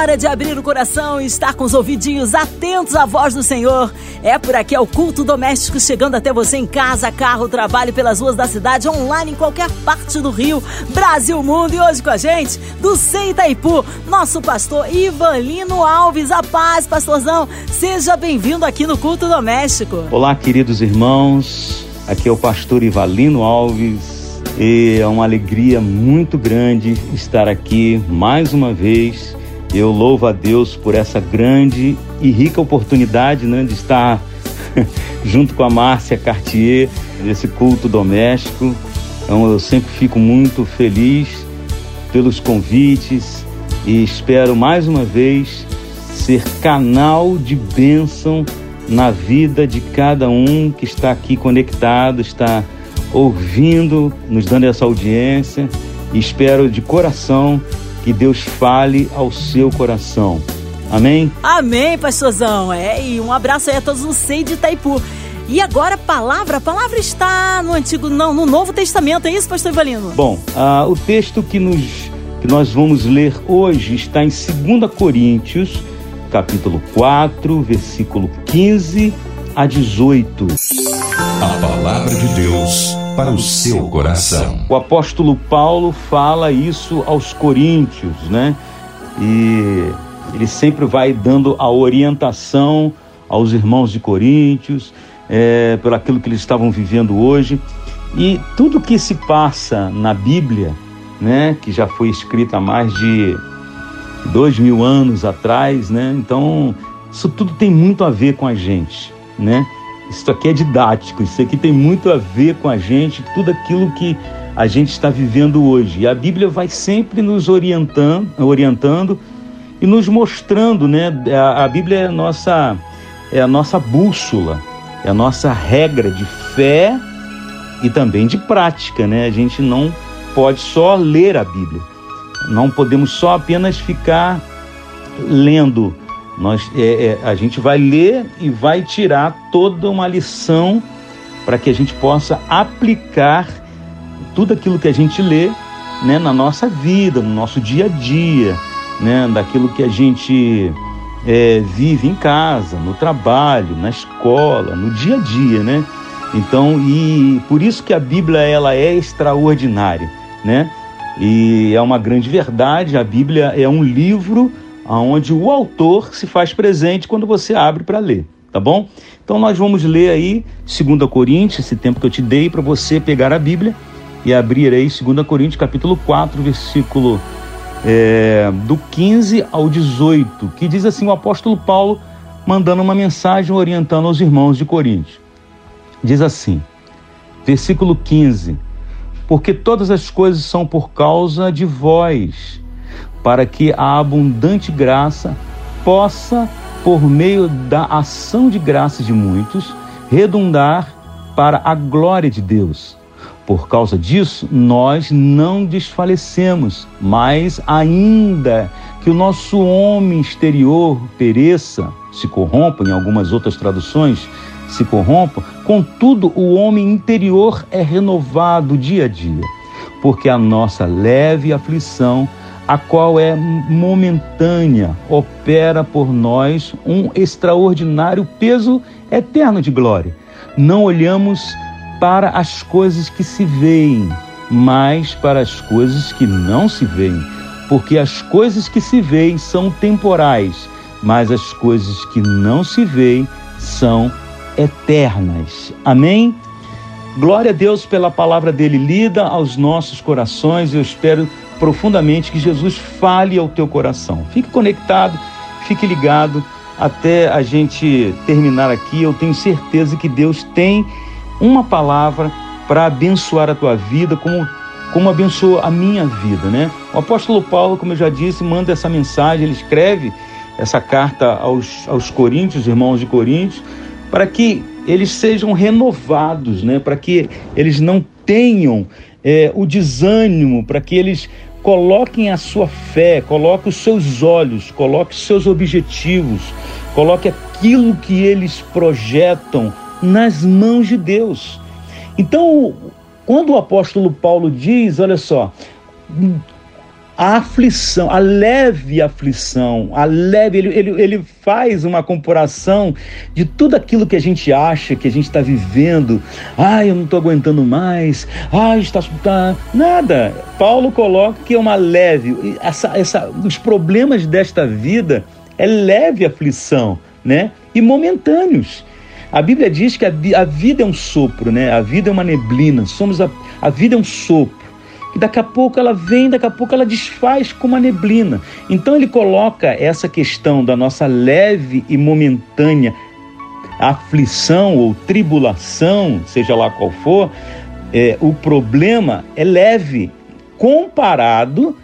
hora de abrir o coração e estar com os ouvidinhos atentos à voz do Senhor. É por aqui é o culto doméstico chegando até você em casa, carro, trabalho, pelas ruas da cidade, online em qualquer parte do Rio, Brasil, mundo. E hoje com a gente, do Sei Itaipu, nosso pastor Ivanino Alves. A paz, pastorzão. Seja bem-vindo aqui no culto doméstico. Olá, queridos irmãos. Aqui é o pastor Ivalino Alves e é uma alegria muito grande estar aqui mais uma vez. Eu louvo a Deus por essa grande e rica oportunidade né, de estar junto com a Márcia Cartier nesse culto doméstico. Então eu sempre fico muito feliz pelos convites e espero mais uma vez ser canal de bênção na vida de cada um que está aqui conectado, está ouvindo, nos dando essa audiência e espero de coração que Deus fale ao seu coração. Amém? Amém, pastorzão. É, e um abraço aí a todos no Sei de Itaipu. E agora palavra, a palavra está no Antigo, não, no Novo Testamento, é isso, pastor Ivalino? Bom, uh, o texto que, nos, que nós vamos ler hoje está em 2 Coríntios, capítulo 4, versículo 15 a 18. A palavra de Deus para o seu coração. O apóstolo Paulo fala isso aos coríntios, né? E ele sempre vai dando a orientação aos irmãos de Coríntios, é, por aquilo que eles estavam vivendo hoje. E tudo que se passa na Bíblia, né, que já foi escrita há mais de dois mil anos atrás, né? Então, isso tudo tem muito a ver com a gente, né? Isso aqui é didático, isso aqui tem muito a ver com a gente, tudo aquilo que a gente está vivendo hoje. E a Bíblia vai sempre nos orientando, orientando e nos mostrando, né? A, a Bíblia é a nossa é a nossa bússola, é a nossa regra de fé e também de prática, né? A gente não pode só ler a Bíblia. Não podemos só apenas ficar lendo nós, é, é, a gente vai ler e vai tirar toda uma lição para que a gente possa aplicar tudo aquilo que a gente lê né, na nossa vida, no nosso dia a dia, né, daquilo que a gente é, vive em casa, no trabalho, na escola, no dia a dia, né? Então, e por isso que a Bíblia ela é extraordinária, né? E é uma grande verdade, a Bíblia é um livro aonde o autor se faz presente quando você abre para ler, tá bom? Então nós vamos ler aí 2 Coríntios, esse tempo que eu te dei para você pegar a Bíblia e abrir aí 2 Coríntios capítulo 4, versículo é, do 15 ao 18, que diz assim o apóstolo Paulo mandando uma mensagem orientando aos irmãos de Coríntios. Diz assim, versículo 15: Porque todas as coisas são por causa de vós, para que a abundante graça possa, por meio da ação de graça de muitos, redundar para a glória de Deus. Por causa disso, nós não desfalecemos, mas ainda que o nosso homem exterior pereça, se corrompa, em algumas outras traduções, se corrompa, contudo, o homem interior é renovado dia a dia, porque a nossa leve aflição a qual é momentânea, opera por nós um extraordinário peso eterno de glória. Não olhamos para as coisas que se veem, mas para as coisas que não se veem, porque as coisas que se veem são temporais, mas as coisas que não se veem são eternas. Amém? Glória a Deus pela palavra dele lida aos nossos corações. Eu espero profundamente que Jesus fale ao teu coração. Fique conectado, fique ligado até a gente terminar aqui. Eu tenho certeza que Deus tem uma palavra para abençoar a tua vida, como, como abençoou a minha vida, né? O apóstolo Paulo, como eu já disse, manda essa mensagem, ele escreve essa carta aos, aos Coríntios, irmãos de Coríntios, para que eles sejam renovados, né? para que eles não tenham é, o desânimo, para que eles coloquem a sua fé, coloque os seus olhos, coloque os seus objetivos, coloque aquilo que eles projetam nas mãos de Deus. Então, quando o apóstolo Paulo diz, olha só, a aflição, a leve aflição, a leve, ele, ele, ele faz uma comparação de tudo aquilo que a gente acha que a gente está vivendo. Ai, eu não estou aguentando mais. Ai, está, está. Nada. Paulo coloca que é uma leve. Essa, essa, os problemas desta vida é leve aflição, né? E momentâneos. A Bíblia diz que a, a vida é um sopro, né? A vida é uma neblina. Somos a, a vida é um sopro que daqui a pouco ela vem, daqui a pouco ela desfaz como uma neblina. Então ele coloca essa questão da nossa leve e momentânea aflição ou tribulação, seja lá qual for, é, o problema é leve comparado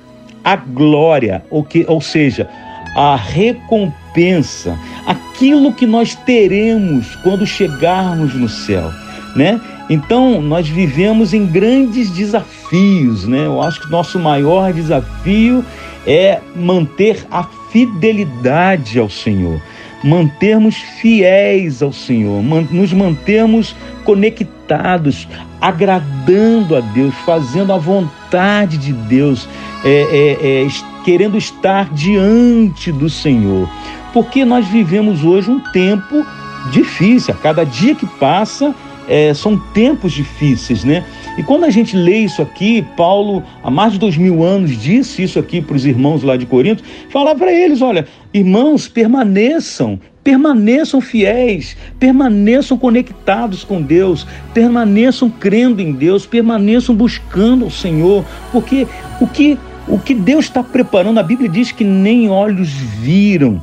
à glória, ou, que, ou seja, a recompensa, aquilo que nós teremos quando chegarmos no céu, né? Então, nós vivemos em grandes desafios, né? Eu acho que nosso maior desafio é manter a fidelidade ao Senhor, mantermos fiéis ao Senhor, nos mantermos conectados, agradando a Deus, fazendo a vontade de Deus, é, é, é, querendo estar diante do Senhor. Porque nós vivemos hoje um tempo difícil, a cada dia que passa, é, são tempos difíceis, né? E quando a gente lê isso aqui, Paulo, há mais de dois mil anos, disse isso aqui para os irmãos lá de Corinto, falar para eles: olha, irmãos, permaneçam, permaneçam fiéis, permaneçam conectados com Deus, permaneçam crendo em Deus, permaneçam buscando o Senhor, porque o que, o que Deus está preparando, a Bíblia diz que nem olhos viram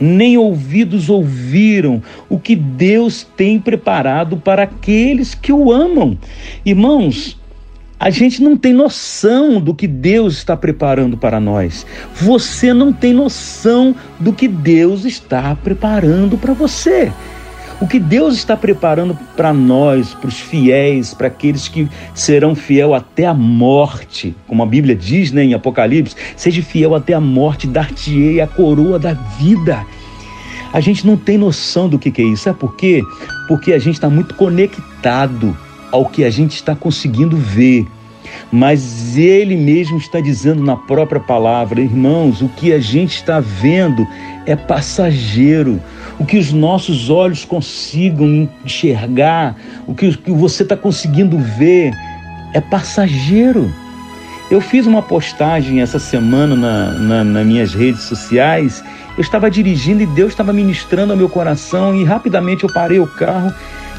nem ouvidos ouviram o que Deus tem preparado para aqueles que o amam. Irmãos, a gente não tem noção do que Deus está preparando para nós. Você não tem noção do que Deus está preparando para você. O que Deus está preparando para nós, para os fiéis, para aqueles que serão fiel até a morte, como a Bíblia diz né, em Apocalipse, seja fiel até a morte, dar-te-ei a coroa da vida. A gente não tem noção do que, que é isso. Sabe por quê? Porque a gente está muito conectado ao que a gente está conseguindo ver. Mas ele mesmo está dizendo na própria palavra, irmãos, o que a gente está vendo é passageiro o que os nossos olhos consigam enxergar, o que, você está conseguindo ver, é passageiro. Eu fiz uma postagem essa semana na, na, nas minhas redes sociais. Eu estava dirigindo e Deus estava ministrando ao meu coração e rapidamente eu parei o carro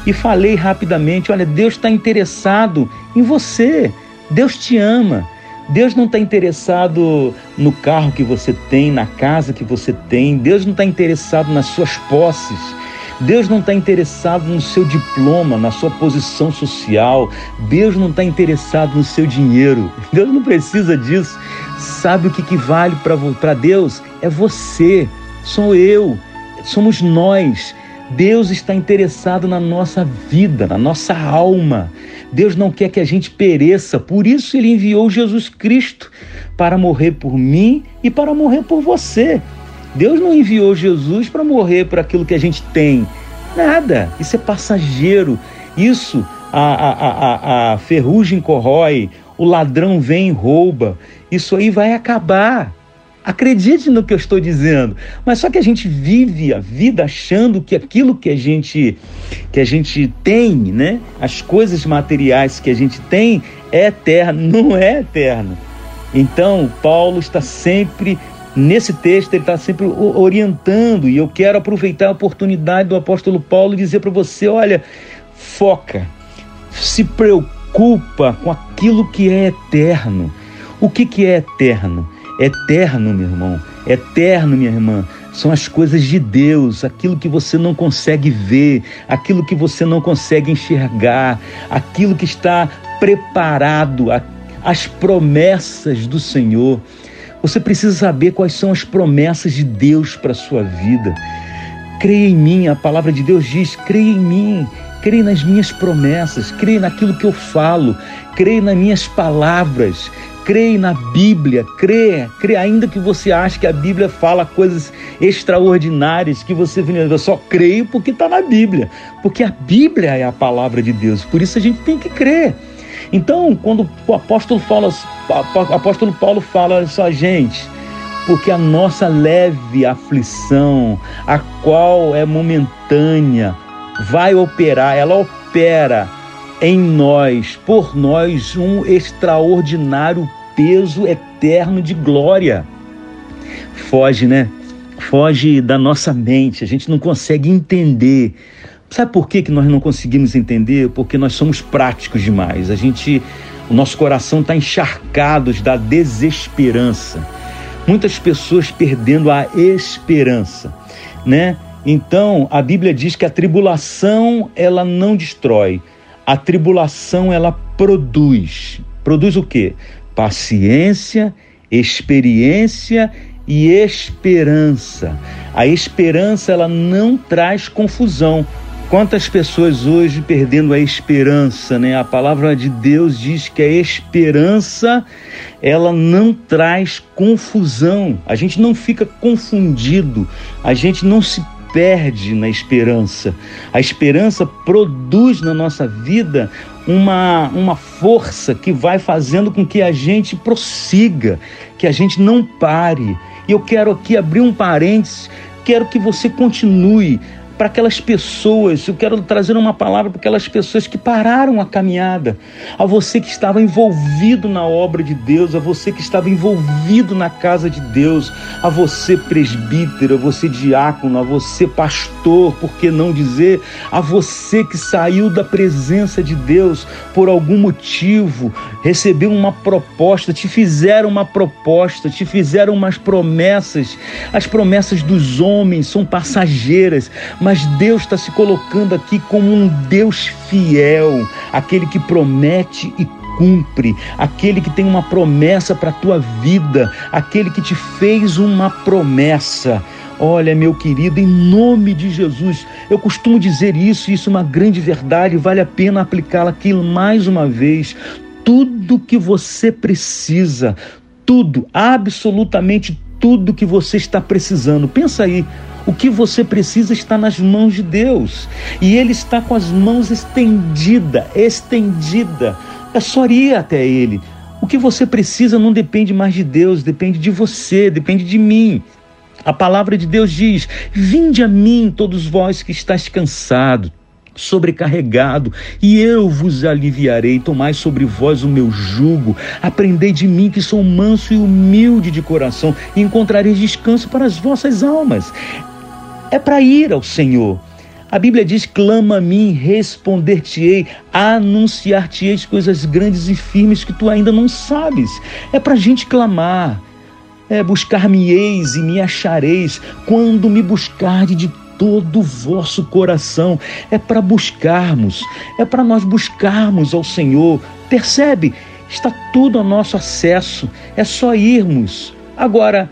e falei rapidamente: Olha, Deus está interessado em você. Deus te ama. Deus não está interessado no carro que você tem, na casa que você tem. Deus não está interessado nas suas posses. Deus não está interessado no seu diploma, na sua posição social. Deus não está interessado no seu dinheiro. Deus não precisa disso. Sabe o que, que vale para Deus? É você, sou eu, somos nós. Deus está interessado na nossa vida, na nossa alma. Deus não quer que a gente pereça, por isso ele enviou Jesus Cristo para morrer por mim e para morrer por você. Deus não enviou Jesus para morrer por aquilo que a gente tem. Nada. Isso é passageiro. Isso a, a, a, a ferrugem corrói, o ladrão vem e rouba. Isso aí vai acabar. Acredite no que eu estou dizendo. Mas só que a gente vive a vida achando que aquilo que a gente que a gente tem, né? As coisas materiais que a gente tem é eterno, não é eterno. Então, Paulo está sempre nesse texto, ele está sempre orientando, e eu quero aproveitar a oportunidade do apóstolo Paulo dizer para você: olha, foca, se preocupa com aquilo que é eterno. O que, que é eterno? Eterno, meu irmão, eterno, minha irmã, são as coisas de Deus, aquilo que você não consegue ver, aquilo que você não consegue enxergar, aquilo que está preparado, as promessas do Senhor. Você precisa saber quais são as promessas de Deus para a sua vida. Creia em mim, a palavra de Deus diz: creia em mim, creia nas minhas promessas, creia naquilo que eu falo, creia nas minhas palavras, creia na Bíblia, creia, creia, ainda que você ache que a Bíblia fala coisas extraordinárias, que você eu só creio porque está na Bíblia, porque a Bíblia é a palavra de Deus, por isso a gente tem que crer. Então, quando o apóstolo, fala, o apóstolo Paulo fala isso a gente, porque a nossa leve aflição, a qual é momentânea, vai operar, ela opera em nós, por nós, um extraordinário peso eterno de glória. Foge, né? Foge da nossa mente, a gente não consegue entender. Sabe por que, que nós não conseguimos entender? Porque nós somos práticos demais. A gente, o nosso coração está encharcado da desesperança. Muitas pessoas perdendo a esperança, né? Então, a Bíblia diz que a tribulação ela não destrói, a tribulação ela produz. Produz o quê? Paciência, experiência e esperança. A esperança ela não traz confusão. Quantas pessoas hoje perdendo a esperança, né? A palavra de Deus diz que a esperança ela não traz confusão. A gente não fica confundido, a gente não se perde na esperança. A esperança produz na nossa vida uma, uma força que vai fazendo com que a gente prossiga, que a gente não pare. E eu quero aqui abrir um parênteses, quero que você continue para aquelas pessoas, eu quero trazer uma palavra para aquelas pessoas que pararam a caminhada, a você que estava envolvido na obra de Deus, a você que estava envolvido na casa de Deus, a você presbítero, a você diácono, a você pastor, por que não dizer, a você que saiu da presença de Deus por algum motivo, recebeu uma proposta, te fizeram uma proposta, te fizeram umas promessas, as promessas dos homens são passageiras, mas Deus está se colocando aqui como um Deus fiel, aquele que promete e cumpre, aquele que tem uma promessa para a tua vida, aquele que te fez uma promessa. Olha, meu querido, em nome de Jesus, eu costumo dizer isso, isso é uma grande verdade, vale a pena aplicá-la aqui mais uma vez. Tudo que você precisa, tudo, absolutamente tudo que você está precisando. Pensa aí, o que você precisa está nas mãos de Deus. E Ele está com as mãos estendida, estendida. É só ir até Ele. O que você precisa não depende mais de Deus, depende de você, depende de mim. A palavra de Deus diz: Vinde a mim, todos vós que estáis cansados sobrecarregado, e eu vos aliviarei. Tomai sobre vós o meu jugo, aprendei de mim que sou manso e humilde de coração, e encontrareis descanso para as vossas almas é para ir ao Senhor. A Bíblia diz: clama a mim, responder-te-ei, anunciar-te-ei coisas grandes e firmes que tu ainda não sabes. É para a gente clamar. É buscar-me-eis e me achareis quando me buscarde de todo o vosso coração. É para buscarmos, é para nós buscarmos ao Senhor. Percebe? Está tudo a nosso acesso, é só irmos. Agora,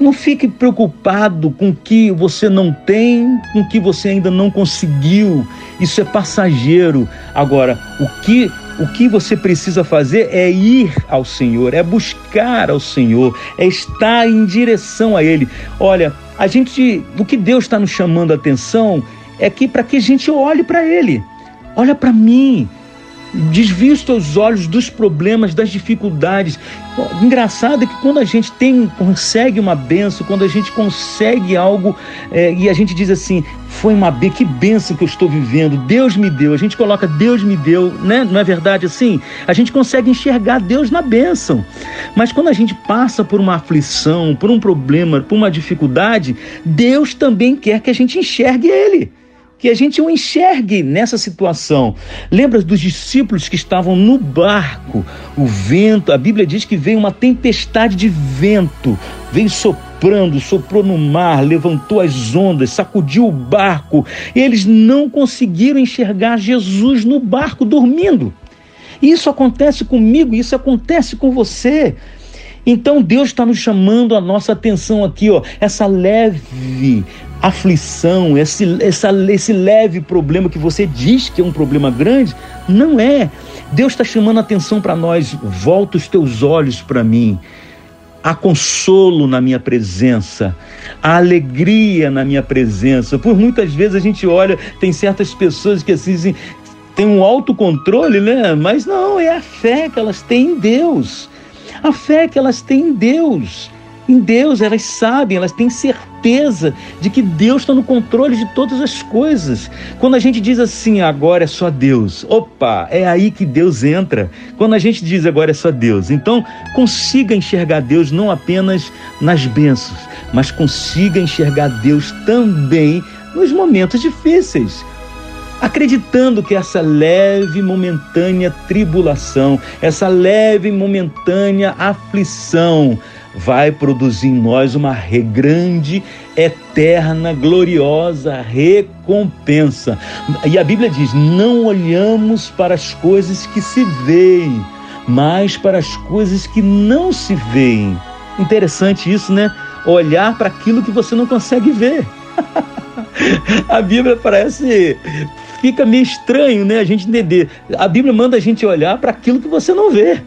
não fique preocupado com o que você não tem, com o que você ainda não conseguiu. Isso é passageiro. Agora, o que o que você precisa fazer é ir ao Senhor, é buscar ao Senhor, é estar em direção a Ele. Olha, a gente, o que Deus está nos chamando a atenção é que para que a gente olhe para Ele. Olha para mim, Desvia os olhos dos problemas, das dificuldades. Engraçado é que quando a gente tem, consegue uma benção, quando a gente consegue algo é, e a gente diz assim, foi uma benção, que benção que eu estou vivendo, Deus me deu, a gente coloca Deus me deu, né? Não é verdade assim? A gente consegue enxergar Deus na bênção. Mas quando a gente passa por uma aflição, por um problema, por uma dificuldade, Deus também quer que a gente enxergue Ele que a gente o enxergue nessa situação. Lembra dos discípulos que estavam no barco, o vento, a Bíblia diz que veio uma tempestade de vento, veio soprando, soprou no mar, levantou as ondas, sacudiu o barco, eles não conseguiram enxergar Jesus no barco dormindo. Isso acontece comigo, isso acontece com você. Então Deus está nos chamando a nossa atenção aqui, ó, essa leve aflição, esse, essa, esse leve problema que você diz que é um problema grande, não é. Deus está chamando a atenção para nós. Volta os teus olhos para mim. Há consolo na minha presença, há alegria na minha presença. Por muitas vezes a gente olha, tem certas pessoas que assim têm um autocontrole, né? Mas não, é a fé que elas têm em Deus. A fé que elas têm em Deus em Deus, elas sabem, elas têm certeza de que Deus está no controle de todas as coisas. Quando a gente diz assim, agora é só Deus, opa, é aí que Deus entra. Quando a gente diz agora é só Deus, então consiga enxergar Deus não apenas nas bênçãos, mas consiga enxergar Deus também nos momentos difíceis acreditando que essa leve momentânea tribulação, essa leve momentânea aflição vai produzir em nós uma grande, eterna, gloriosa recompensa. E a Bíblia diz: não olhamos para as coisas que se veem, mas para as coisas que não se veem. Interessante isso, né? Olhar para aquilo que você não consegue ver. a Bíblia parece fica meio estranho, né? A gente entender. A Bíblia manda a gente olhar para aquilo que você não vê.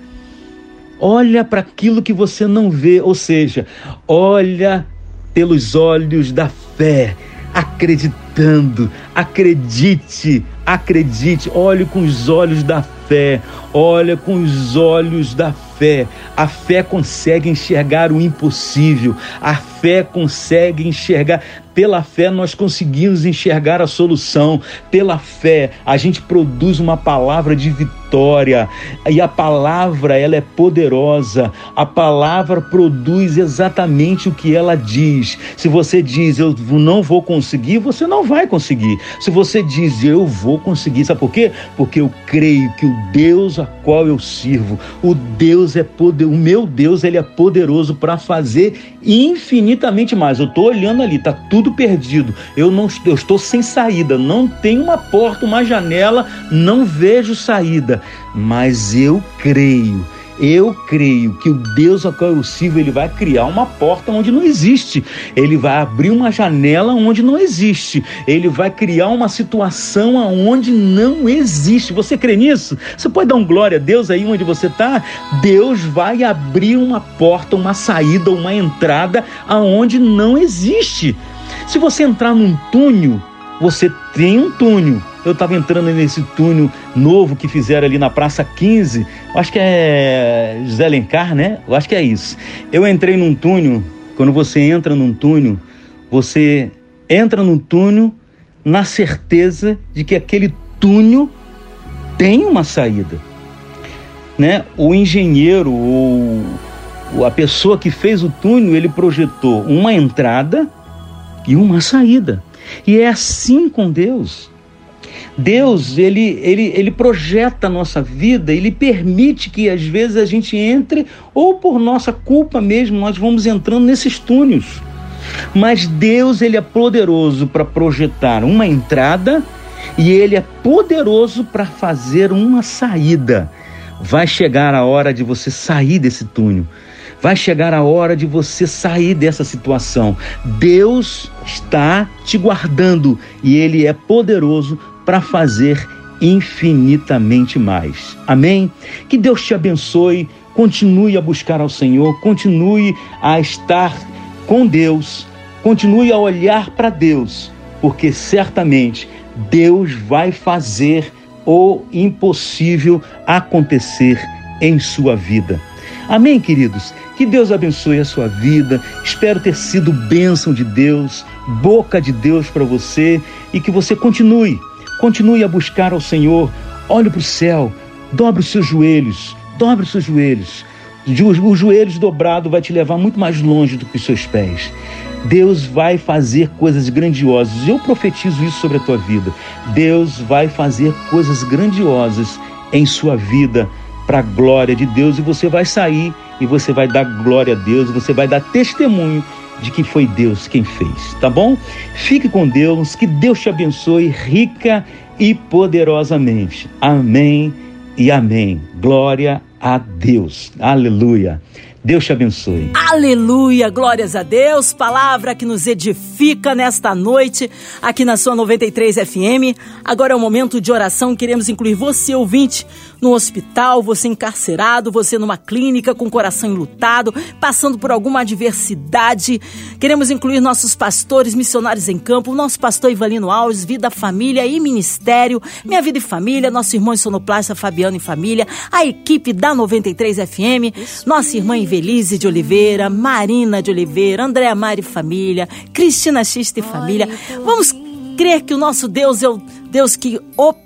Olha para aquilo que você não vê, ou seja, olha pelos olhos da fé, acreditando. Acredite, acredite, olhe com os olhos da fé, olha com os olhos da fé. A fé consegue enxergar o impossível, a fé consegue enxergar. Pela fé nós conseguimos enxergar a solução. Pela fé a gente produz uma palavra de vitória. E a palavra ela é poderosa. A palavra produz exatamente o que ela diz. Se você diz eu não vou conseguir, você não vai conseguir. Se você diz eu vou conseguir, sabe por quê? Porque eu creio que o Deus a qual eu sirvo, o Deus é poder, o meu Deus ele é poderoso para fazer infinitamente mais. Eu estou olhando ali, tá tudo perdido. Eu não eu estou sem saída, não tem uma porta, uma janela, não vejo saída, mas eu creio eu creio que o Deus a qual eu sirvo, ele vai criar uma porta onde não existe. Ele vai abrir uma janela onde não existe. Ele vai criar uma situação onde não existe. Você crê nisso? Você pode dar um glória a Deus aí onde você está? Deus vai abrir uma porta, uma saída, uma entrada aonde não existe. Se você entrar num túnel, você tem um túnel. Eu estava entrando nesse túnel novo que fizeram ali na Praça 15, acho que é José Lencar, né? Eu acho que é isso. Eu entrei num túnel, quando você entra num túnel, você entra num túnel na certeza de que aquele túnel tem uma saída. Né? O engenheiro ou a pessoa que fez o túnel, ele projetou uma entrada e uma saída. E é assim com Deus. Deus, ele, ele, ele projeta a nossa vida, ele permite que às vezes a gente entre, ou por nossa culpa mesmo, nós vamos entrando nesses túneis. Mas Deus, ele é poderoso para projetar uma entrada e ele é poderoso para fazer uma saída. Vai chegar a hora de você sair desse túnel. Vai chegar a hora de você sair dessa situação. Deus está te guardando e Ele é poderoso para fazer infinitamente mais. Amém? Que Deus te abençoe. Continue a buscar ao Senhor, continue a estar com Deus, continue a olhar para Deus, porque certamente Deus vai fazer o impossível acontecer em sua vida. Amém, queridos? Que Deus abençoe a sua vida. Espero ter sido bênção de Deus, boca de Deus para você e que você continue, continue a buscar ao Senhor. Olhe para o céu, dobre os seus joelhos, dobre os seus joelhos. Os joelhos dobrados vai te levar muito mais longe do que os seus pés. Deus vai fazer coisas grandiosas. Eu profetizo isso sobre a tua vida. Deus vai fazer coisas grandiosas em sua vida para a glória de Deus e você vai sair e você vai dar glória a Deus, você vai dar testemunho de que foi Deus quem fez, tá bom? Fique com Deus, que Deus te abençoe rica e poderosamente. Amém e amém. Glória a Deus. Aleluia. Deus te abençoe. Aleluia, glórias a Deus. Palavra que nos edifica nesta noite aqui na sua 93 FM. Agora é o momento de oração. Queremos incluir você, ouvinte, no hospital, você encarcerado, você numa clínica com o coração enlutado, passando por alguma adversidade. Queremos incluir nossos pastores, missionários em campo, nosso pastor Ivalino Alves, Vida, Família e Ministério, Minha Vida e Família, nosso irmão sonoplasta Fabiano e Família, a equipe da 93 FM, nossa irmã Invelise de Oliveira, Marina de Oliveira, Andréa Mari Família, Cristina Xista e Família. Vamos crer que o nosso Deus é o Deus que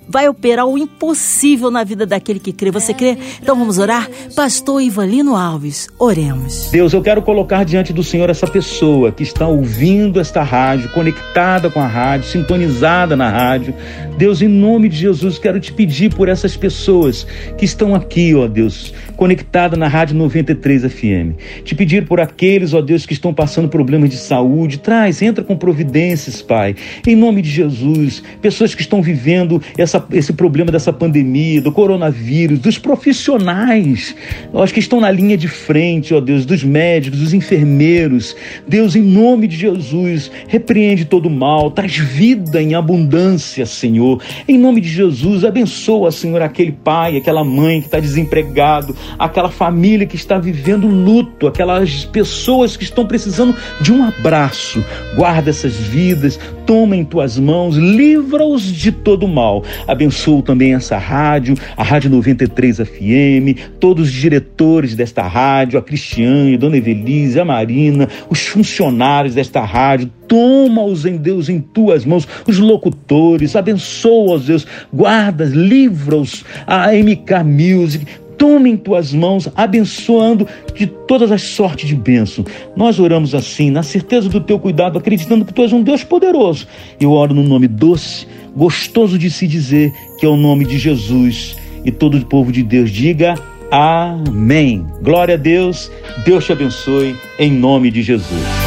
vai operar o impossível na vida daquele que crê. Você crê? Então vamos orar? Pastor Ivalino Alves, oremos. Deus, eu quero colocar diante do Senhor essa pessoa que está ouvindo esta rádio, conectada com a rádio, sintonizada na rádio. Deus, em nome de Jesus, quero te pedir por essas pessoas que estão aqui, ó Deus, conectada na Rádio 93 FM. Te pedir por aqueles, ó Deus, que estão passando problemas de saúde. Traz, entra com providências, Pai. Em nome de Jesus, pessoas que estão vivendo essa, esse problema dessa pandemia, do coronavírus, dos profissionais, os que estão na linha de frente, ó Deus, dos médicos, dos enfermeiros. Deus, em nome de Jesus, repreende todo o mal, traz vida em abundância, Senhor. Em nome de Jesus, abençoa, Senhor, aquele pai, aquela mãe que está desempregado, aquela família que está vivendo luto, aquelas pessoas que estão precisando de um abraço. Guarda essas vidas, toma em tuas mãos, livra-os de todo mal. Abençoo também essa rádio, a Rádio 93 FM, todos os diretores desta rádio, a Cristiane, a Dona Evelise, a Marina, os funcionários desta rádio, toma-os em Deus em tuas mãos, os locutores, abençoa-os, Deus, guarda, livra-os, a MK Music, toma em tuas mãos, abençoando de todas as sortes de bênção. Nós oramos assim, na certeza do teu cuidado, acreditando que tu és um Deus poderoso. Eu oro no nome doce gostoso de se dizer, que é o nome de Jesus. E todo o povo de Deus diga amém. Glória a Deus, Deus te abençoe, em nome de Jesus.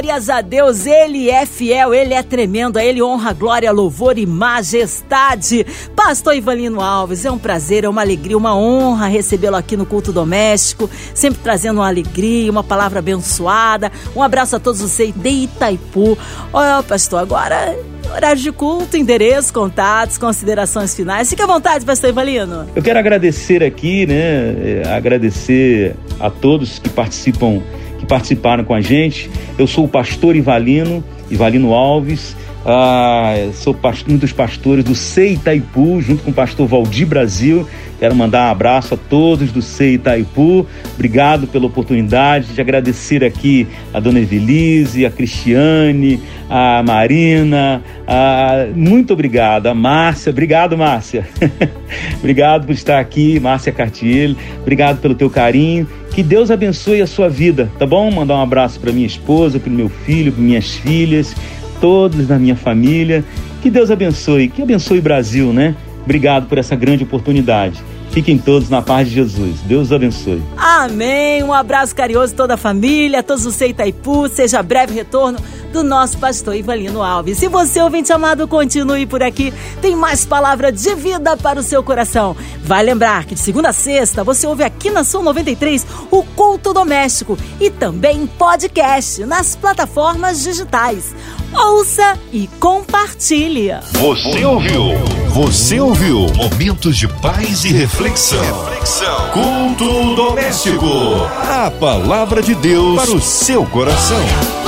Glórias a Deus. Ele é fiel, ele é tremendo. A ele honra, glória, louvor e majestade. Pastor Ivanino Alves, é um prazer, é uma alegria, uma honra recebê-lo aqui no culto doméstico, sempre trazendo uma alegria, uma palavra abençoada. Um abraço a todos vocês de Itaipu. Oh, pastor, agora horário de culto, endereço, contatos, considerações finais. Fique à vontade, pastor Ivalino. Eu quero agradecer aqui, né? É, agradecer a todos que participam que participaram com a gente. Eu sou o pastor Ivalino, Ivalino Alves. Ah, sou pastor, um dos pastores do Sei Itaipu, junto com o pastor Valdir Brasil. Quero mandar um abraço a todos do Sei Itaipu. Obrigado pela oportunidade de agradecer aqui a dona Evelise, a Cristiane, a Marina. A... Muito obrigado. A Márcia. Obrigado, Márcia. obrigado por estar aqui, Márcia Cartier. Obrigado pelo teu carinho. Que Deus abençoe a sua vida, tá bom? Mandar um abraço para minha esposa, para meu filho, para minhas filhas, todos da minha família. Que Deus abençoe, que abençoe o Brasil, né? Obrigado por essa grande oportunidade. Fiquem todos na paz de Jesus. Deus abençoe. Amém. Um abraço carinhoso toda a família, todos os Itaipu. Seja breve retorno do nosso pastor Ivalino Alves. Se você, ouvinte amado, continue por aqui, tem mais palavra de vida para o seu coração. Vai lembrar que de segunda a sexta você ouve aqui na Sua 93 o Culto Doméstico e também podcast nas plataformas digitais. Ouça e compartilhe. Você ouviu? Você ouviu? Momentos de paz e reflexão. reflexão. Culto doméstico. A palavra de Deus para o seu coração.